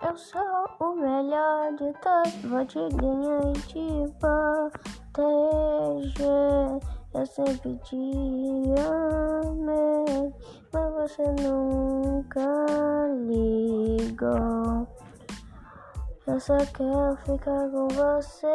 Eu sou o melhor de todos, vou te ganhar e te proteger. Eu sempre te amei, mas você nunca ligou. Eu só quero ficar com você.